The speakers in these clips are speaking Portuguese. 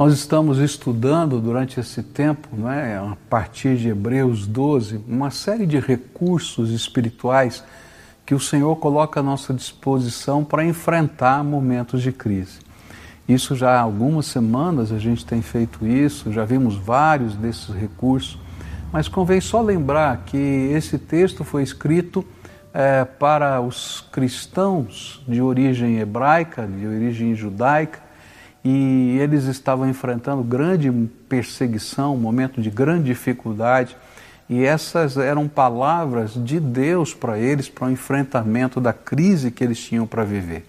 Nós estamos estudando durante esse tempo, não é, a partir de Hebreus 12, uma série de recursos espirituais que o Senhor coloca à nossa disposição para enfrentar momentos de crise. Isso já há algumas semanas a gente tem feito isso, já vimos vários desses recursos, mas convém só lembrar que esse texto foi escrito é, para os cristãos de origem hebraica, de origem judaica, e eles estavam enfrentando grande perseguição, um momento de grande dificuldade, e essas eram palavras de Deus para eles, para o enfrentamento da crise que eles tinham para viver.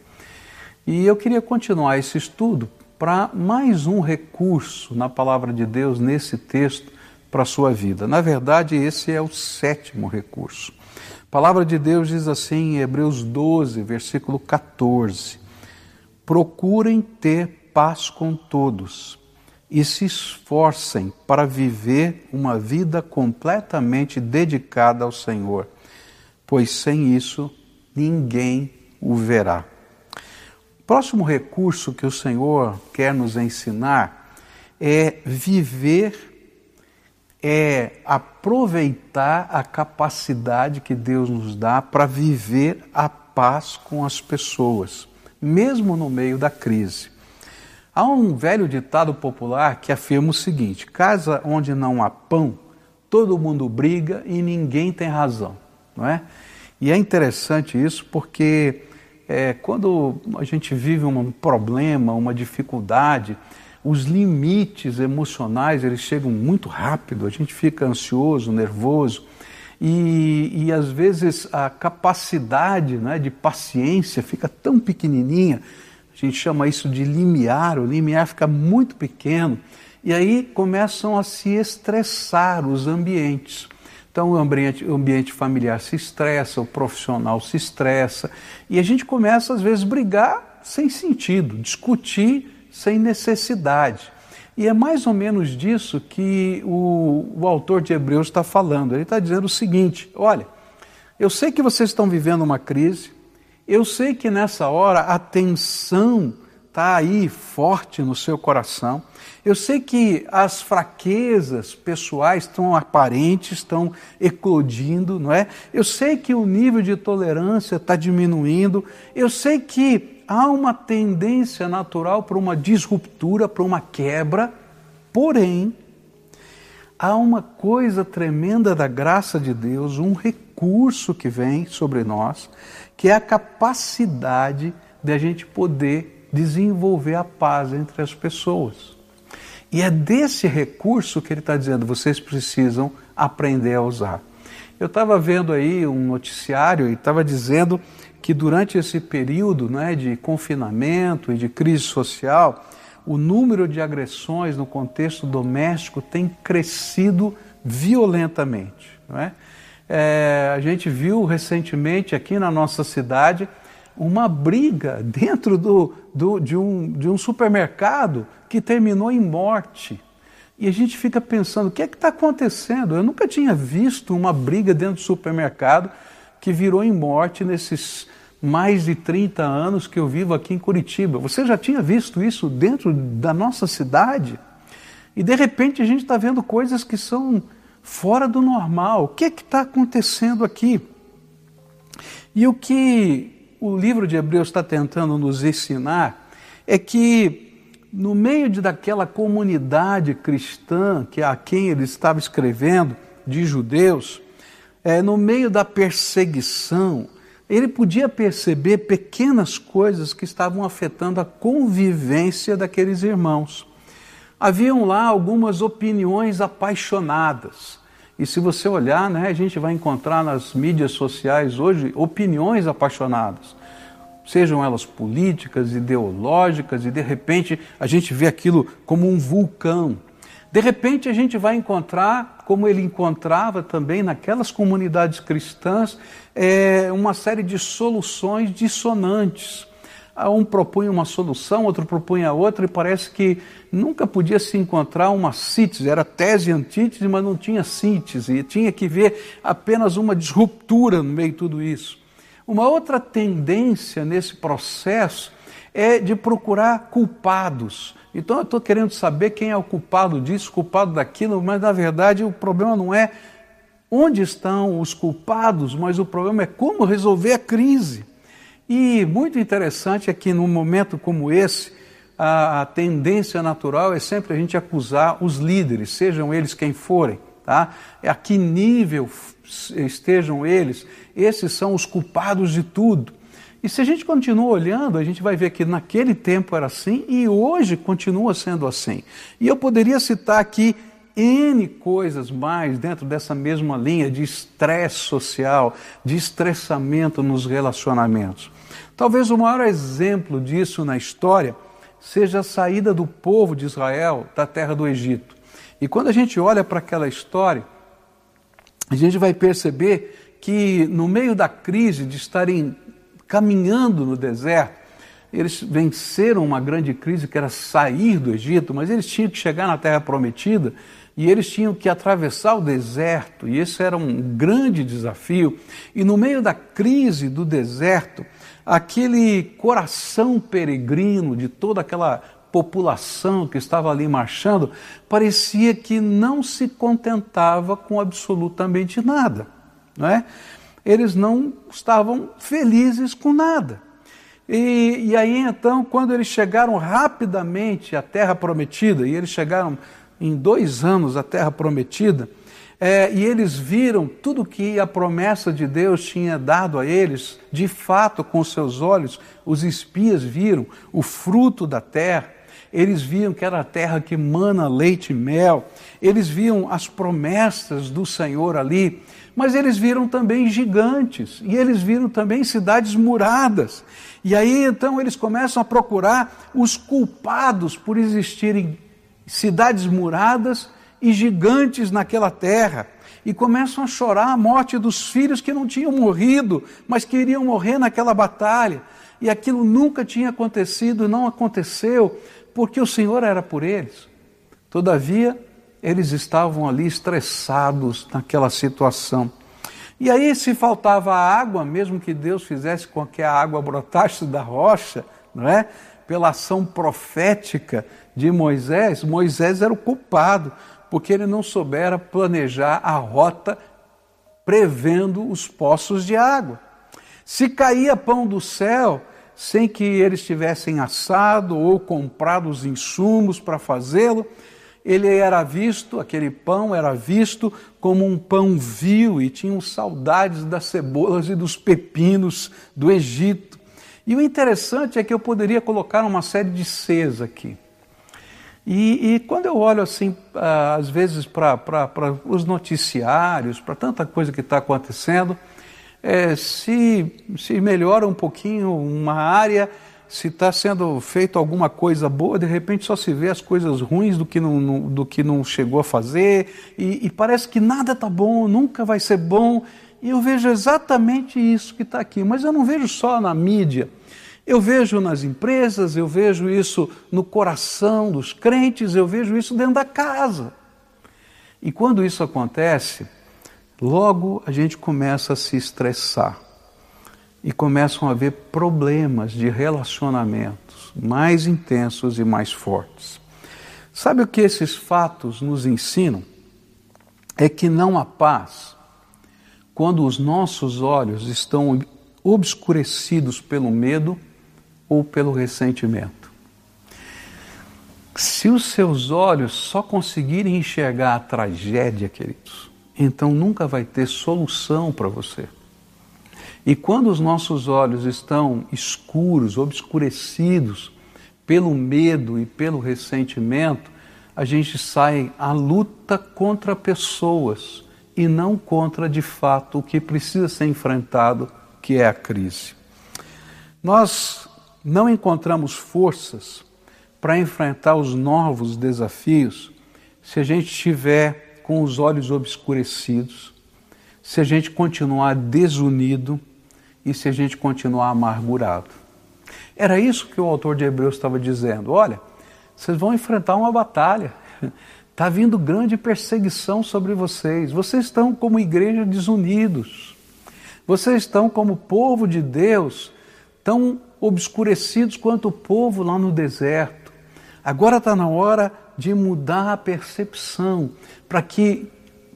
E eu queria continuar esse estudo para mais um recurso na palavra de Deus nesse texto para a sua vida. Na verdade, esse é o sétimo recurso. A palavra de Deus diz assim em Hebreus 12, versículo 14: Procurem ter paz com todos e se esforcem para viver uma vida completamente dedicada ao Senhor, pois sem isso ninguém o verá. O próximo recurso que o Senhor quer nos ensinar é viver, é aproveitar a capacidade que Deus nos dá para viver a paz com as pessoas, mesmo no meio da crise. Há um velho ditado popular que afirma o seguinte: casa onde não há pão, todo mundo briga e ninguém tem razão, não é? E é interessante isso porque é, quando a gente vive um problema, uma dificuldade, os limites emocionais eles chegam muito rápido, a gente fica ansioso, nervoso e, e às vezes a capacidade né, de paciência fica tão pequenininha gente chama isso de limiar, o limiar fica muito pequeno e aí começam a se estressar os ambientes. Então o ambiente, o ambiente familiar se estressa, o profissional se estressa e a gente começa às vezes brigar sem sentido, discutir sem necessidade. E é mais ou menos disso que o, o autor de Hebreus está falando. Ele está dizendo o seguinte: olha, eu sei que vocês estão vivendo uma crise, eu sei que nessa hora a tensão está aí forte no seu coração. Eu sei que as fraquezas pessoais estão aparentes, estão eclodindo, não é? Eu sei que o nível de tolerância está diminuindo. Eu sei que há uma tendência natural para uma disruptura, para uma quebra. Porém, há uma coisa tremenda da graça de Deus, um recurso que vem sobre nós, que é a capacidade de a gente poder desenvolver a paz entre as pessoas. E é desse recurso que ele está dizendo, vocês precisam aprender a usar. Eu estava vendo aí um noticiário e estava dizendo que durante esse período né, de confinamento e de crise social, o número de agressões no contexto doméstico tem crescido violentamente. Não é? É, a gente viu recentemente aqui na nossa cidade uma briga dentro do, do, de, um, de um supermercado que terminou em morte. E a gente fica pensando, o que é que está acontecendo? Eu nunca tinha visto uma briga dentro do supermercado que virou em morte nesses mais de 30 anos que eu vivo aqui em Curitiba. Você já tinha visto isso dentro da nossa cidade? E de repente a gente está vendo coisas que são fora do normal. O que é está acontecendo aqui? E o que o livro de Hebreus está tentando nos ensinar é que no meio de daquela comunidade cristã que a quem ele estava escrevendo, de judeus, é, no meio da perseguição, ele podia perceber pequenas coisas que estavam afetando a convivência daqueles irmãos haviam lá algumas opiniões apaixonadas. E se você olhar, né, a gente vai encontrar nas mídias sociais hoje opiniões apaixonadas. Sejam elas políticas, ideológicas, e de repente a gente vê aquilo como um vulcão. De repente a gente vai encontrar, como ele encontrava também naquelas comunidades cristãs, é, uma série de soluções dissonantes um propunha uma solução, outro propunha outra, e parece que nunca podia se encontrar uma síntese, era tese e antítese, mas não tinha síntese, tinha que ver apenas uma disruptura no meio de tudo isso. Uma outra tendência nesse processo é de procurar culpados, Então eu estou querendo saber quem é o culpado disso, culpado daquilo, mas na verdade o problema não é onde estão os culpados, mas o problema é como resolver a crise. E muito interessante é que num momento como esse, a, a tendência natural é sempre a gente acusar os líderes, sejam eles quem forem, tá? A que nível estejam eles, esses são os culpados de tudo. E se a gente continua olhando, a gente vai ver que naquele tempo era assim e hoje continua sendo assim. E eu poderia citar aqui N coisas mais dentro dessa mesma linha de estresse social, de estressamento nos relacionamentos. Talvez o maior exemplo disso na história seja a saída do povo de Israel da terra do Egito. E quando a gente olha para aquela história, a gente vai perceber que no meio da crise de estarem caminhando no deserto, eles venceram uma grande crise que era sair do Egito, mas eles tinham que chegar na terra prometida e eles tinham que atravessar o deserto, e esse era um grande desafio. E no meio da crise do deserto, aquele coração peregrino de toda aquela população que estava ali marchando, parecia que não se contentava com absolutamente nada, não é? eles não estavam felizes com nada. E, e, aí então, quando eles chegaram rapidamente à Terra Prometida, e eles chegaram em dois anos à Terra Prometida, é, e eles viram tudo que a promessa de Deus tinha dado a eles, de fato, com seus olhos, os espias viram o fruto da terra, eles viam que era a terra que mana leite e mel, eles viam as promessas do Senhor ali, mas eles viram também gigantes. E eles viram também cidades muradas. E aí então eles começam a procurar os culpados por existirem cidades muradas e gigantes naquela terra. E começam a chorar a morte dos filhos que não tinham morrido, mas queriam morrer naquela batalha. E aquilo nunca tinha acontecido, não aconteceu, porque o Senhor era por eles. Todavia, eles estavam ali estressados naquela situação. E aí, se faltava água, mesmo que Deus fizesse com que a água brotasse da rocha, não é? Pela ação profética de Moisés, Moisés era o culpado, porque ele não soubera planejar a rota prevendo os poços de água. Se caía pão do céu, sem que eles tivessem assado ou comprado os insumos para fazê-lo, ele era visto, aquele pão era visto como um pão vil e tinham saudades das cebolas e dos pepinos do Egito. E o interessante é que eu poderia colocar uma série de Cs aqui. E, e quando eu olho assim, ah, às vezes, para os noticiários, para tanta coisa que está acontecendo, é, se, se melhora um pouquinho uma área, se está sendo feito alguma coisa boa, de repente só se vê as coisas ruins do que não, não do que não chegou a fazer, e, e parece que nada está bom, nunca vai ser bom. E eu vejo exatamente isso que está aqui, mas eu não vejo só na mídia. Eu vejo nas empresas, eu vejo isso no coração dos crentes, eu vejo isso dentro da casa. E quando isso acontece, logo a gente começa a se estressar e começam a haver problemas de relacionamentos mais intensos e mais fortes. Sabe o que esses fatos nos ensinam? É que não há paz quando os nossos olhos estão obscurecidos pelo medo ou pelo ressentimento. Se os seus olhos só conseguirem enxergar a tragédia, queridos, então nunca vai ter solução para você. E quando os nossos olhos estão escuros, obscurecidos pelo medo e pelo ressentimento, a gente sai à luta contra pessoas e não contra de fato o que precisa ser enfrentado, que é a crise. Nós não encontramos forças para enfrentar os novos desafios se a gente estiver com os olhos obscurecidos, se a gente continuar desunido e se a gente continuar amargurado. Era isso que o autor de Hebreus estava dizendo. Olha, vocês vão enfrentar uma batalha. Está vindo grande perseguição sobre vocês. Vocês estão como igreja desunidos. Vocês estão como povo de Deus, tão obscurecidos quanto o povo lá no deserto. Agora está na hora de mudar a percepção, para que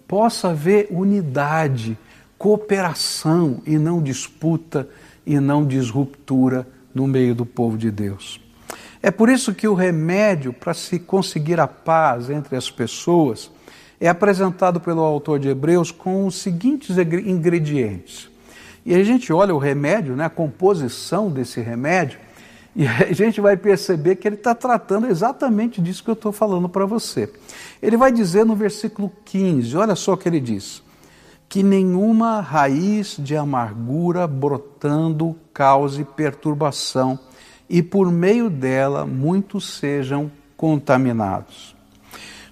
possa haver unidade, cooperação e não disputa e não disruptura no meio do povo de Deus. É por isso que o remédio para se conseguir a paz entre as pessoas é apresentado pelo autor de Hebreus com os seguintes ingredientes. E a gente olha o remédio, né, a composição desse remédio, e a gente vai perceber que ele está tratando exatamente disso que eu estou falando para você. Ele vai dizer no versículo 15, olha só o que ele diz: que nenhuma raiz de amargura brotando cause perturbação, e por meio dela muitos sejam contaminados.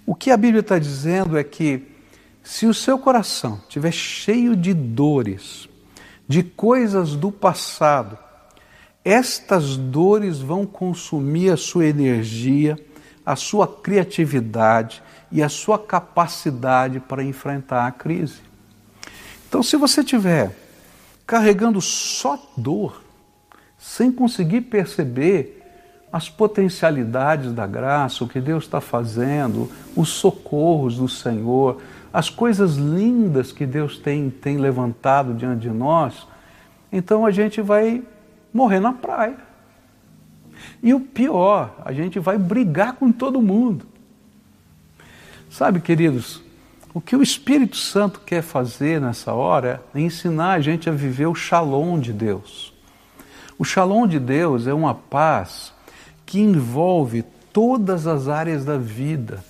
O que a Bíblia está dizendo é que se o seu coração estiver cheio de dores, de coisas do passado, estas dores vão consumir a sua energia, a sua criatividade e a sua capacidade para enfrentar a crise. Então, se você estiver carregando só dor, sem conseguir perceber as potencialidades da graça, o que Deus está fazendo, os socorros do Senhor, as coisas lindas que Deus tem, tem levantado diante de nós, então a gente vai morrer na praia. E o pior, a gente vai brigar com todo mundo. Sabe, queridos, o que o Espírito Santo quer fazer nessa hora é ensinar a gente a viver o shalom de Deus. O shalom de Deus é uma paz que envolve todas as áreas da vida,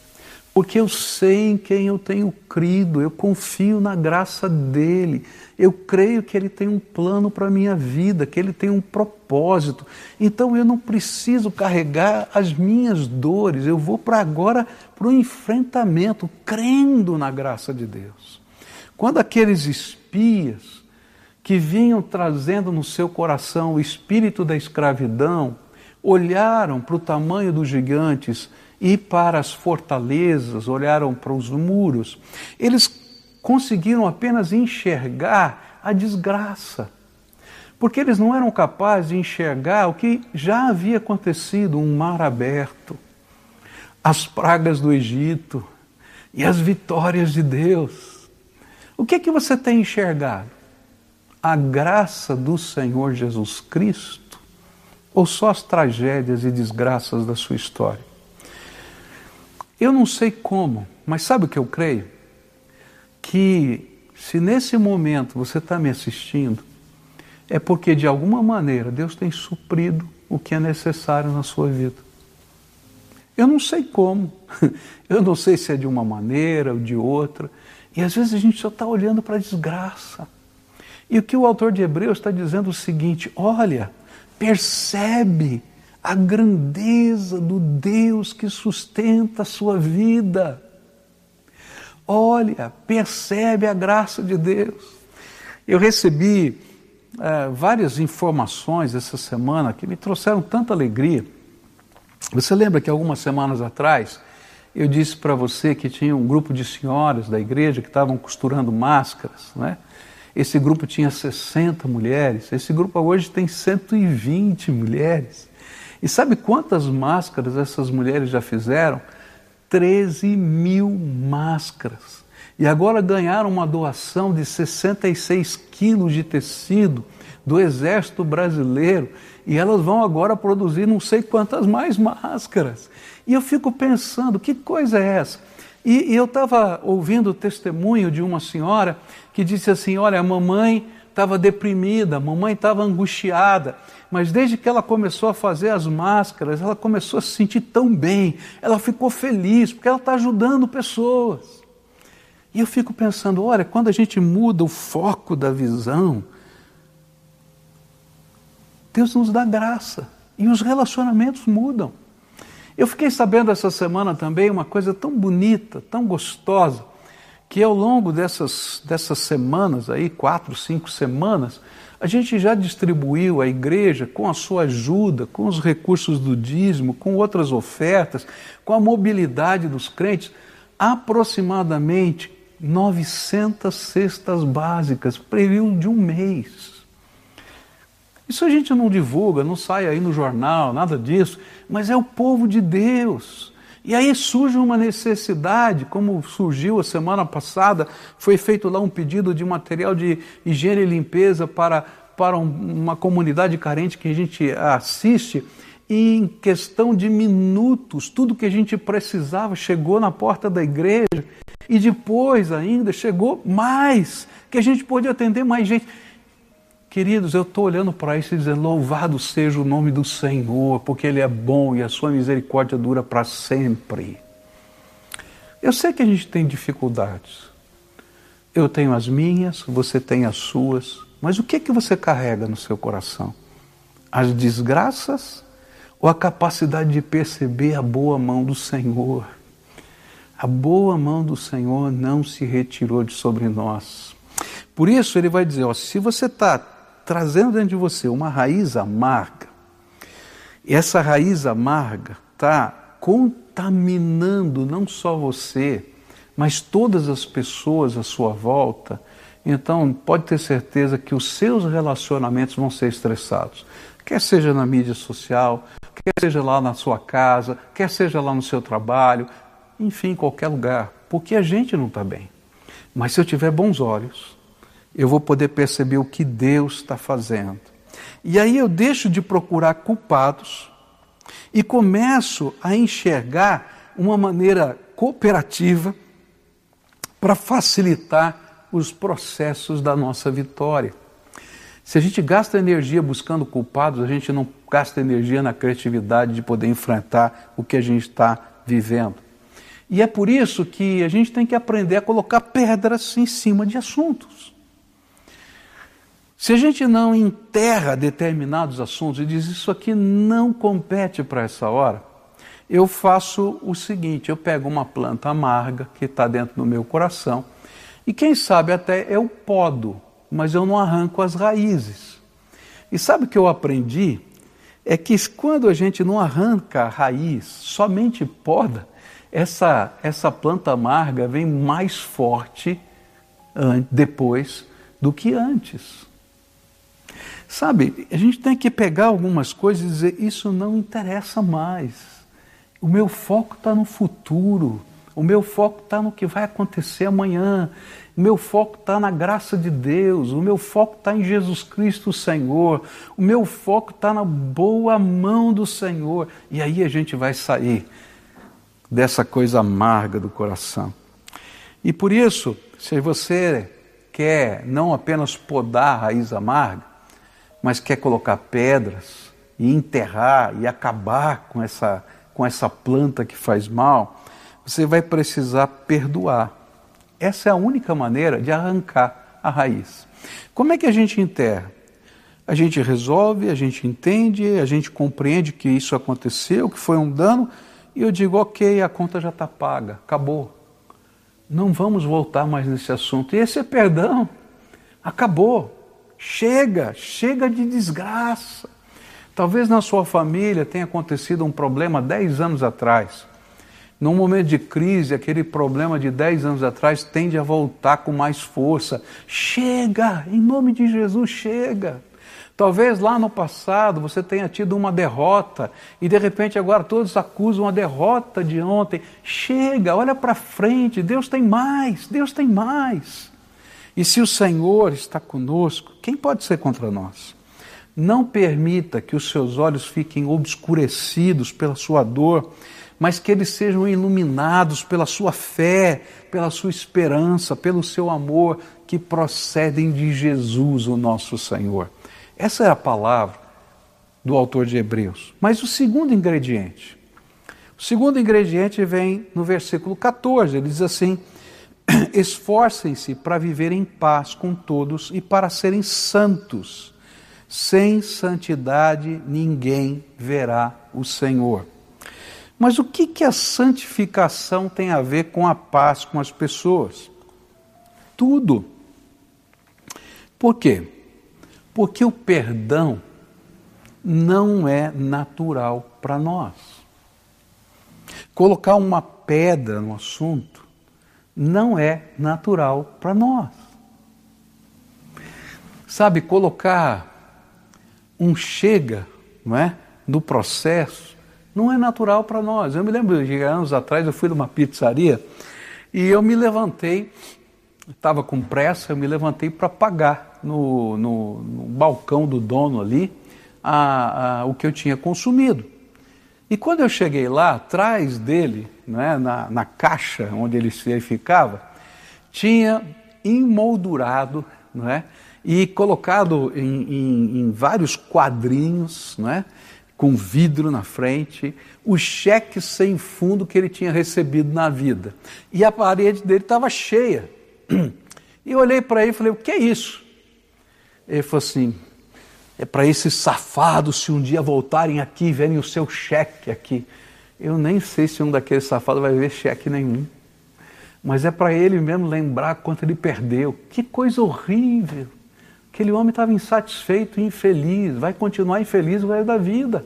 porque eu sei em quem eu tenho crido, eu confio na graça dele, eu creio que ele tem um plano para a minha vida, que ele tem um propósito. Então eu não preciso carregar as minhas dores, eu vou para agora para o enfrentamento, crendo na graça de Deus. Quando aqueles espias que vinham trazendo no seu coração o espírito da escravidão, olharam para o tamanho dos gigantes e para as fortalezas, olharam para os muros, eles conseguiram apenas enxergar a desgraça. Porque eles não eram capazes de enxergar o que já havia acontecido um mar aberto, as pragas do Egito e as vitórias de Deus. O que é que você tem enxergado? A graça do Senhor Jesus Cristo ou só as tragédias e desgraças da sua história? Eu não sei como, mas sabe o que eu creio? Que se nesse momento você está me assistindo, é porque de alguma maneira Deus tem suprido o que é necessário na sua vida. Eu não sei como, eu não sei se é de uma maneira ou de outra, e às vezes a gente só está olhando para a desgraça. E o que o autor de Hebreus está dizendo é o seguinte: olha, percebe a grandeza do Deus que sustenta a sua vida. Olha, percebe a graça de Deus. Eu recebi é, várias informações essa semana que me trouxeram tanta alegria. Você lembra que algumas semanas atrás eu disse para você que tinha um grupo de senhoras da igreja que estavam costurando máscaras, né? Esse grupo tinha 60 mulheres, esse grupo hoje tem 120 mulheres. E sabe quantas máscaras essas mulheres já fizeram? 13 mil máscaras. E agora ganharam uma doação de 66 quilos de tecido do Exército Brasileiro. E elas vão agora produzir não sei quantas mais máscaras. E eu fico pensando, que coisa é essa? E, e eu estava ouvindo o testemunho de uma senhora que disse assim: Olha, a mamãe estava deprimida, a mamãe estava angustiada, mas desde que ela começou a fazer as máscaras, ela começou a se sentir tão bem, ela ficou feliz, porque ela está ajudando pessoas. E eu fico pensando: olha, quando a gente muda o foco da visão, Deus nos dá graça e os relacionamentos mudam. Eu fiquei sabendo essa semana também uma coisa tão bonita, tão gostosa, que ao longo dessas, dessas semanas aí, quatro, cinco semanas, a gente já distribuiu à igreja, com a sua ajuda, com os recursos do dízimo, com outras ofertas, com a mobilidade dos crentes, aproximadamente 900 cestas básicas, período de um mês. Isso a gente não divulga, não sai aí no jornal, nada disso, mas é o povo de Deus. E aí surge uma necessidade, como surgiu a semana passada, foi feito lá um pedido de material de higiene e limpeza para, para uma comunidade carente que a gente assiste. E em questão de minutos, tudo que a gente precisava chegou na porta da igreja. E depois ainda chegou mais, que a gente pôde atender mais gente. Queridos, eu estou olhando para isso e dizendo: louvado seja o nome do Senhor, porque Ele é bom e a sua misericórdia dura para sempre. Eu sei que a gente tem dificuldades. Eu tenho as minhas, você tem as suas, mas o que é que você carrega no seu coração? As desgraças ou a capacidade de perceber a boa mão do Senhor? A boa mão do Senhor não se retirou de sobre nós. Por isso ele vai dizer: ó, se você está trazendo dentro de você uma raiz amarga, e essa raiz amarga está contaminando não só você, mas todas as pessoas à sua volta, então pode ter certeza que os seus relacionamentos vão ser estressados. Quer seja na mídia social, quer seja lá na sua casa, quer seja lá no seu trabalho, enfim, em qualquer lugar, porque a gente não está bem. Mas se eu tiver bons olhos, eu vou poder perceber o que Deus está fazendo. E aí eu deixo de procurar culpados e começo a enxergar uma maneira cooperativa para facilitar os processos da nossa vitória. Se a gente gasta energia buscando culpados, a gente não gasta energia na criatividade de poder enfrentar o que a gente está vivendo. E é por isso que a gente tem que aprender a colocar pedras em cima de assuntos. Se a gente não enterra determinados assuntos e diz isso aqui não compete para essa hora, eu faço o seguinte: eu pego uma planta amarga que está dentro do meu coração e quem sabe até eu podo, mas eu não arranco as raízes. E sabe o que eu aprendi? É que quando a gente não arranca a raiz, somente poda, essa, essa planta amarga vem mais forte depois do que antes. Sabe, a gente tem que pegar algumas coisas e dizer: isso não interessa mais. O meu foco está no futuro. O meu foco está no que vai acontecer amanhã. O meu foco está na graça de Deus. O meu foco está em Jesus Cristo, o Senhor. O meu foco está na boa mão do Senhor. E aí a gente vai sair dessa coisa amarga do coração. E por isso, se você quer não apenas podar a raiz amarga, mas quer colocar pedras e enterrar e acabar com essa, com essa planta que faz mal, você vai precisar perdoar. Essa é a única maneira de arrancar a raiz. Como é que a gente enterra? A gente resolve, a gente entende, a gente compreende que isso aconteceu, que foi um dano, e eu digo, ok, a conta já está paga, acabou. Não vamos voltar mais nesse assunto. E esse é perdão. Acabou. Chega, chega de desgraça. Talvez na sua família tenha acontecido um problema 10 anos atrás. Num momento de crise, aquele problema de 10 anos atrás tende a voltar com mais força. Chega, em nome de Jesus, chega. Talvez lá no passado você tenha tido uma derrota e de repente agora todos acusam a derrota de ontem. Chega, olha para frente, Deus tem mais, Deus tem mais. E se o Senhor está conosco, quem pode ser contra nós? Não permita que os seus olhos fiquem obscurecidos pela sua dor, mas que eles sejam iluminados pela sua fé, pela sua esperança, pelo seu amor, que procedem de Jesus, o nosso Senhor. Essa é a palavra do autor de Hebreus. Mas o segundo ingrediente, o segundo ingrediente vem no versículo 14, ele diz assim: Esforcem-se para viver em paz com todos e para serem santos. Sem santidade ninguém verá o Senhor. Mas o que, que a santificação tem a ver com a paz com as pessoas? Tudo. Por quê? Porque o perdão não é natural para nós. Colocar uma pedra no assunto não é natural para nós. Sabe, colocar um chega, não é, do processo, não é natural para nós. Eu me lembro de anos atrás, eu fui numa pizzaria e eu me levantei, estava com pressa, eu me levantei para pagar no, no, no, balcão do dono ali a, a, o que eu tinha consumido. E quando eu cheguei lá, atrás dele, né, na, na caixa onde ele ficava, tinha emoldurado não é, e colocado em, em, em vários quadrinhos, não é, com vidro na frente, o cheque sem fundo que ele tinha recebido na vida. E a parede dele estava cheia. E eu olhei para ele e falei: O que é isso? Ele falou assim: É para esses safados, se um dia voltarem aqui e verem o seu cheque aqui. Eu nem sei se um daqueles safados vai ver cheque nenhum. Mas é para ele mesmo lembrar quanto ele perdeu. Que coisa horrível! Aquele homem estava insatisfeito e infeliz, vai continuar infeliz o resto da vida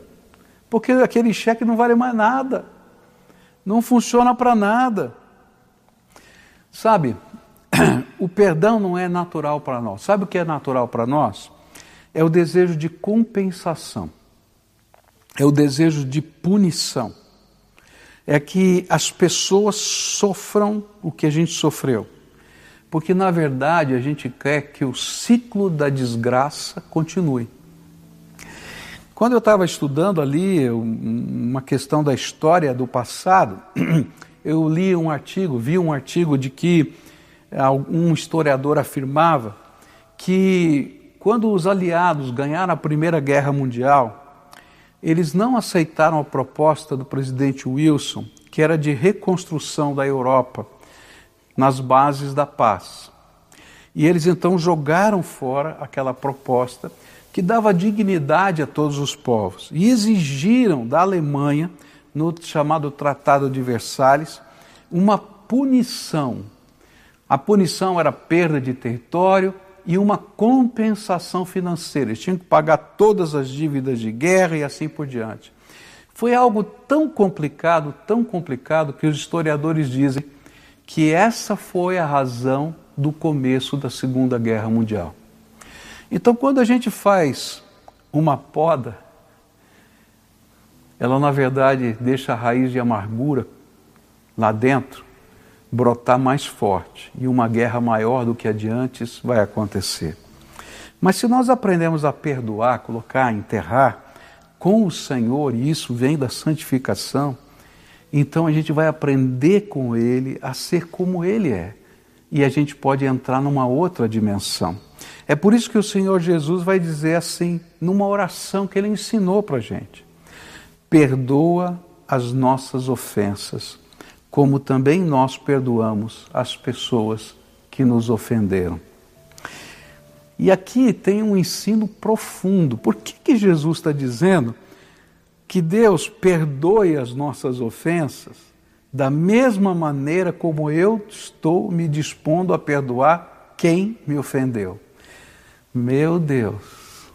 porque aquele cheque não vale mais nada, não funciona para nada. Sabe, o perdão não é natural para nós. Sabe o que é natural para nós? É o desejo de compensação, é o desejo de punição, é que as pessoas sofram o que a gente sofreu. Porque, na verdade, a gente quer que o ciclo da desgraça continue. Quando eu estava estudando ali uma questão da história do passado, eu li um artigo, vi um artigo de que um historiador afirmava que quando os aliados ganharam a Primeira Guerra Mundial, eles não aceitaram a proposta do presidente Wilson, que era de reconstrução da Europa nas bases da paz. E eles então jogaram fora aquela proposta que dava dignidade a todos os povos e exigiram da Alemanha, no chamado Tratado de Versalhes, uma punição. A punição era perda de território e uma compensação financeira. Eles tinham que pagar todas as dívidas de guerra e assim por diante. Foi algo tão complicado, tão complicado, que os historiadores dizem que essa foi a razão do começo da Segunda Guerra Mundial. Então, quando a gente faz uma poda, ela na verdade deixa a raiz de amargura lá dentro brotar mais forte e uma guerra maior do que a de antes vai acontecer. Mas se nós aprendemos a perdoar, colocar, enterrar com o Senhor, e isso vem da santificação, então a gente vai aprender com Ele a ser como Ele é. E a gente pode entrar numa outra dimensão. É por isso que o Senhor Jesus vai dizer assim, numa oração que ele ensinou para a gente: perdoa as nossas ofensas, como também nós perdoamos as pessoas que nos ofenderam. E aqui tem um ensino profundo. Por que, que Jesus está dizendo que Deus perdoe as nossas ofensas da mesma maneira como eu estou me dispondo a perdoar quem me ofendeu? Meu Deus,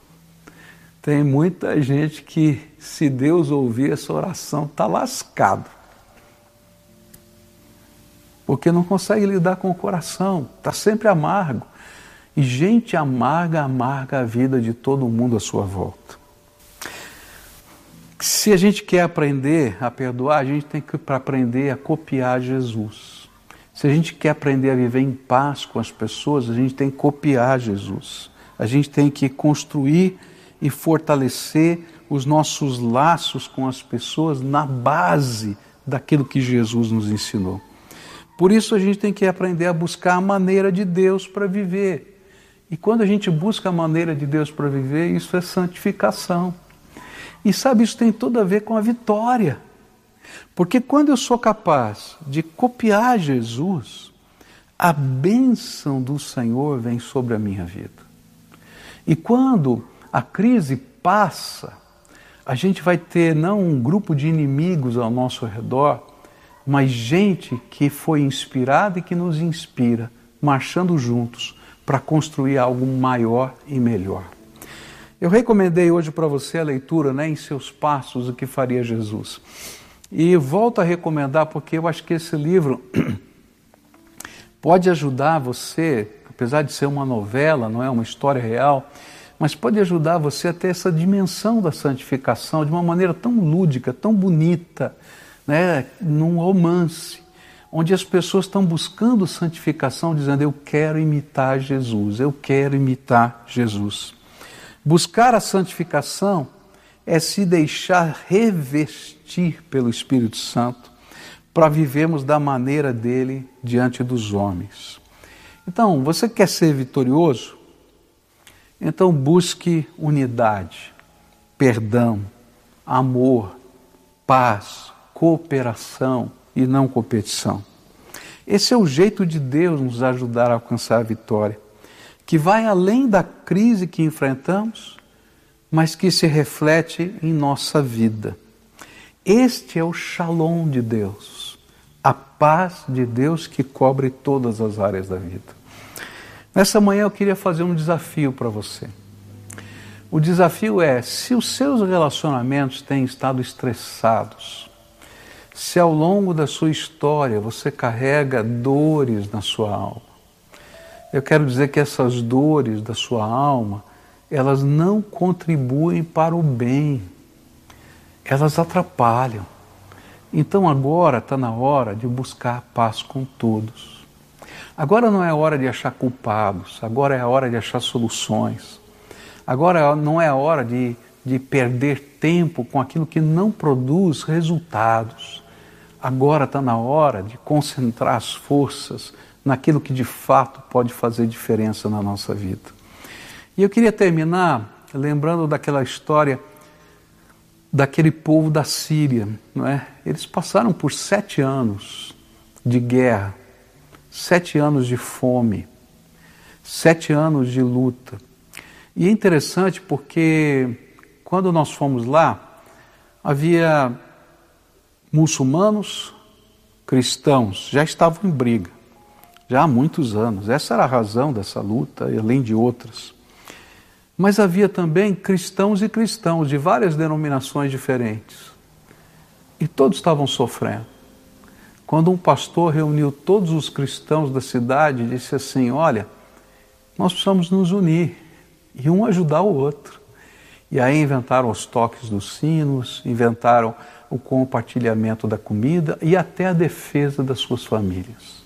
tem muita gente que, se Deus ouvir essa oração, está lascado. Porque não consegue lidar com o coração, está sempre amargo. E gente amarga, amarga a vida de todo mundo à sua volta. Se a gente quer aprender a perdoar, a gente tem que aprender a copiar Jesus. Se a gente quer aprender a viver em paz com as pessoas, a gente tem que copiar Jesus. A gente tem que construir e fortalecer os nossos laços com as pessoas na base daquilo que Jesus nos ensinou. Por isso a gente tem que aprender a buscar a maneira de Deus para viver. E quando a gente busca a maneira de Deus para viver, isso é santificação. E sabe, isso tem tudo a ver com a vitória. Porque quando eu sou capaz de copiar Jesus, a bênção do Senhor vem sobre a minha vida. E quando a crise passa, a gente vai ter não um grupo de inimigos ao nosso redor, mas gente que foi inspirada e que nos inspira, marchando juntos para construir algo maior e melhor. Eu recomendei hoje para você a leitura né, em seus passos o que faria Jesus. E volto a recomendar porque eu acho que esse livro pode ajudar você apesar de ser uma novela, não é uma história real, mas pode ajudar você a ter essa dimensão da santificação de uma maneira tão lúdica, tão bonita, né? num romance, onde as pessoas estão buscando santificação, dizendo: Eu quero imitar Jesus, eu quero imitar Jesus. Buscar a santificação é se deixar revestir pelo Espírito Santo para vivermos da maneira dele diante dos homens. Então, você quer ser vitorioso? Então busque unidade, perdão, amor, paz, cooperação e não competição. Esse é o jeito de Deus nos ajudar a alcançar a vitória, que vai além da crise que enfrentamos, mas que se reflete em nossa vida. Este é o shalom de Deus, a paz de Deus que cobre todas as áreas da vida. Nessa manhã eu queria fazer um desafio para você. O desafio é: se os seus relacionamentos têm estado estressados, se ao longo da sua história você carrega dores na sua alma, eu quero dizer que essas dores da sua alma, elas não contribuem para o bem, elas atrapalham. Então agora está na hora de buscar paz com todos. Agora não é hora de achar culpados, agora é a hora de achar soluções. Agora não é a hora de, de perder tempo com aquilo que não produz resultados. Agora está na hora de concentrar as forças naquilo que de fato pode fazer diferença na nossa vida. E eu queria terminar lembrando daquela história daquele povo da Síria, não é? Eles passaram por sete anos de guerra, sete anos de fome, sete anos de luta. E é interessante porque quando nós fomos lá, havia muçulmanos, cristãos, já estavam em briga, já há muitos anos. Essa era a razão dessa luta, além de outras. Mas havia também cristãos e cristãos de várias denominações diferentes. E todos estavam sofrendo quando um pastor reuniu todos os cristãos da cidade e disse assim: Olha, nós precisamos nos unir e um ajudar o outro. E aí inventaram os toques dos sinos, inventaram o compartilhamento da comida e até a defesa das suas famílias.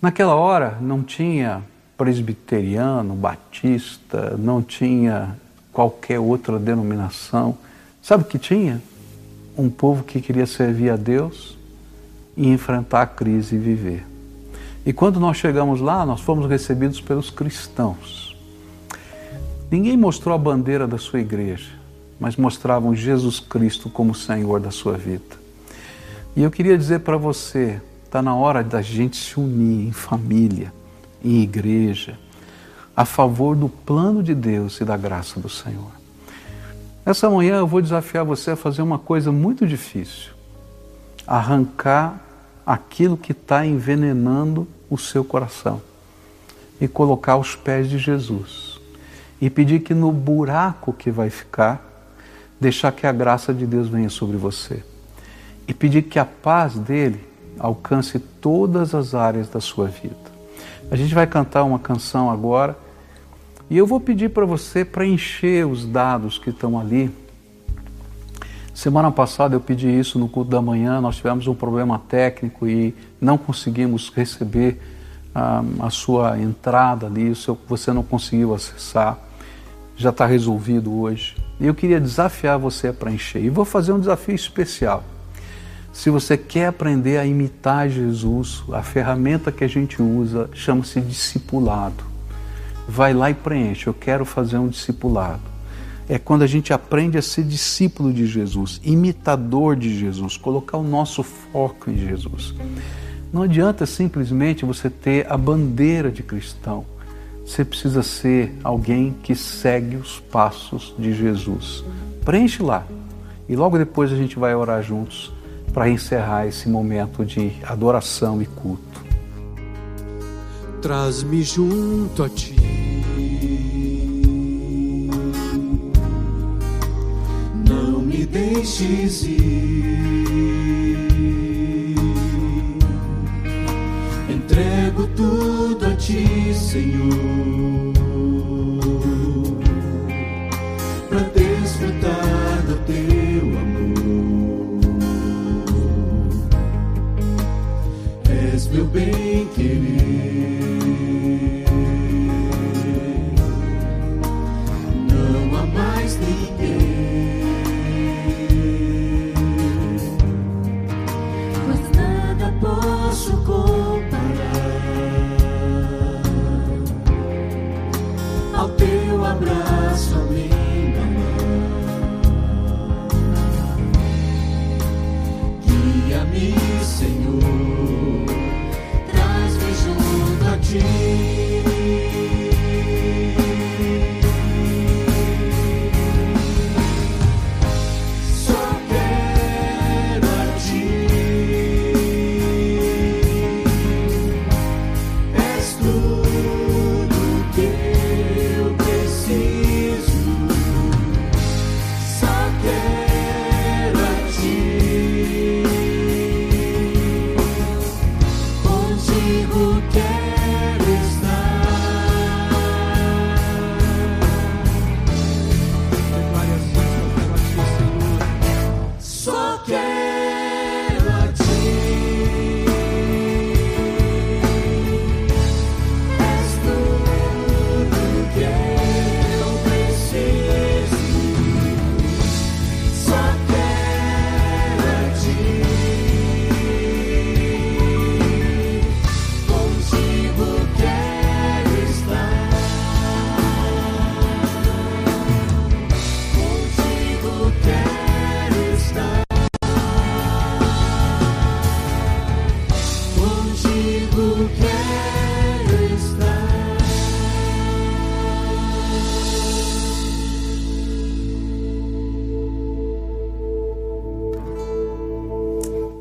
Naquela hora não tinha presbiteriano, batista, não tinha qualquer outra denominação. Sabe o que tinha? Um povo que queria servir a Deus e enfrentar a crise e viver. E quando nós chegamos lá, nós fomos recebidos pelos cristãos. Ninguém mostrou a bandeira da sua igreja, mas mostravam Jesus Cristo como Senhor da sua vida. E eu queria dizer para você, está na hora da gente se unir em família, em igreja, a favor do plano de Deus e da graça do Senhor. Essa manhã eu vou desafiar você a fazer uma coisa muito difícil: arrancar aquilo que está envenenando o seu coração e colocar aos pés de Jesus e pedir que no buraco que vai ficar, deixar que a graça de Deus venha sobre você e pedir que a paz dele alcance todas as áreas da sua vida. A gente vai cantar uma canção agora e eu vou pedir para você preencher os dados que estão ali Semana passada eu pedi isso no culto da manhã, nós tivemos um problema técnico e não conseguimos receber ah, a sua entrada ali, você não conseguiu acessar. Já está resolvido hoje. E eu queria desafiar você a preencher. E vou fazer um desafio especial. Se você quer aprender a imitar Jesus, a ferramenta que a gente usa chama-se discipulado. Vai lá e preenche. Eu quero fazer um discipulado é quando a gente aprende a ser discípulo de Jesus, imitador de Jesus, colocar o nosso foco em Jesus. Não adianta simplesmente você ter a bandeira de cristão. Você precisa ser alguém que segue os passos de Jesus. Preenche lá. E logo depois a gente vai orar juntos para encerrar esse momento de adoração e culto. Traz-me junto a ti deixes ir. Entrego tudo ti, Senhor.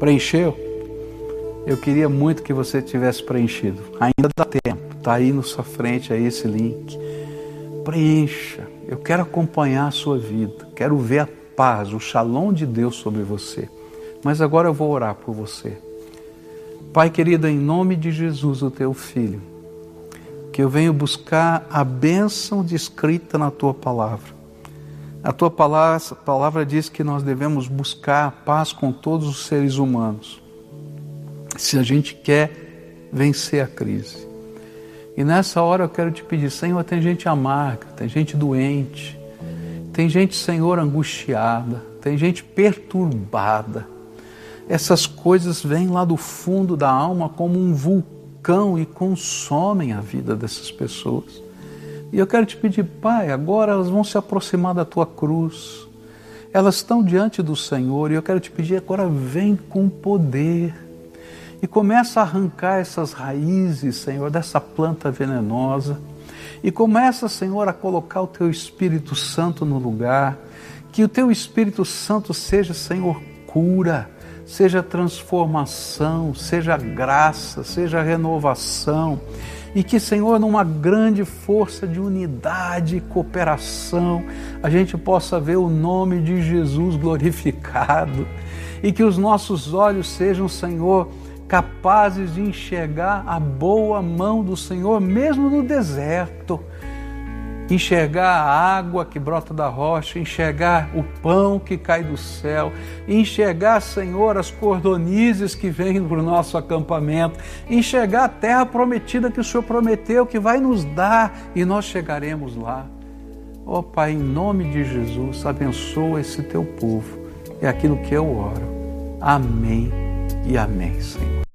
Preencheu? Eu queria muito que você tivesse preenchido. Ainda dá tempo. Está aí na sua frente aí esse link. Preencha. Eu quero acompanhar a sua vida. Quero ver a paz, o shalom de Deus sobre você. Mas agora eu vou orar por você. Pai querido, em nome de Jesus, o teu filho, que eu venho buscar a bênção descrita na tua palavra. A tua palavra, palavra diz que nós devemos buscar a paz com todos os seres humanos, se a gente quer vencer a crise. E nessa hora eu quero te pedir, Senhor, tem gente amarga, tem gente doente, tem gente, Senhor, angustiada, tem gente perturbada. Essas coisas vêm lá do fundo da alma como um vulcão e consomem a vida dessas pessoas. E eu quero te pedir, Pai, agora elas vão se aproximar da tua cruz. Elas estão diante do Senhor e eu quero te pedir agora vem com poder e começa a arrancar essas raízes, Senhor, dessa planta venenosa. E começa, Senhor, a colocar o teu Espírito Santo no lugar. Que o teu Espírito Santo seja, Senhor, cura, seja transformação, seja graça, seja renovação. E que, Senhor, numa grande força de unidade e cooperação, a gente possa ver o nome de Jesus glorificado. E que os nossos olhos sejam, Senhor, capazes de enxergar a boa mão do Senhor, mesmo no deserto. Enxergar a água que brota da rocha, enxergar o pão que cai do céu, enxergar, Senhor, as cordonizes que vêm para o nosso acampamento, enxergar a terra prometida que o Senhor prometeu que vai nos dar e nós chegaremos lá. Ó oh, Pai, em nome de Jesus, abençoa esse teu povo. É aquilo que eu oro. Amém e amém, Senhor.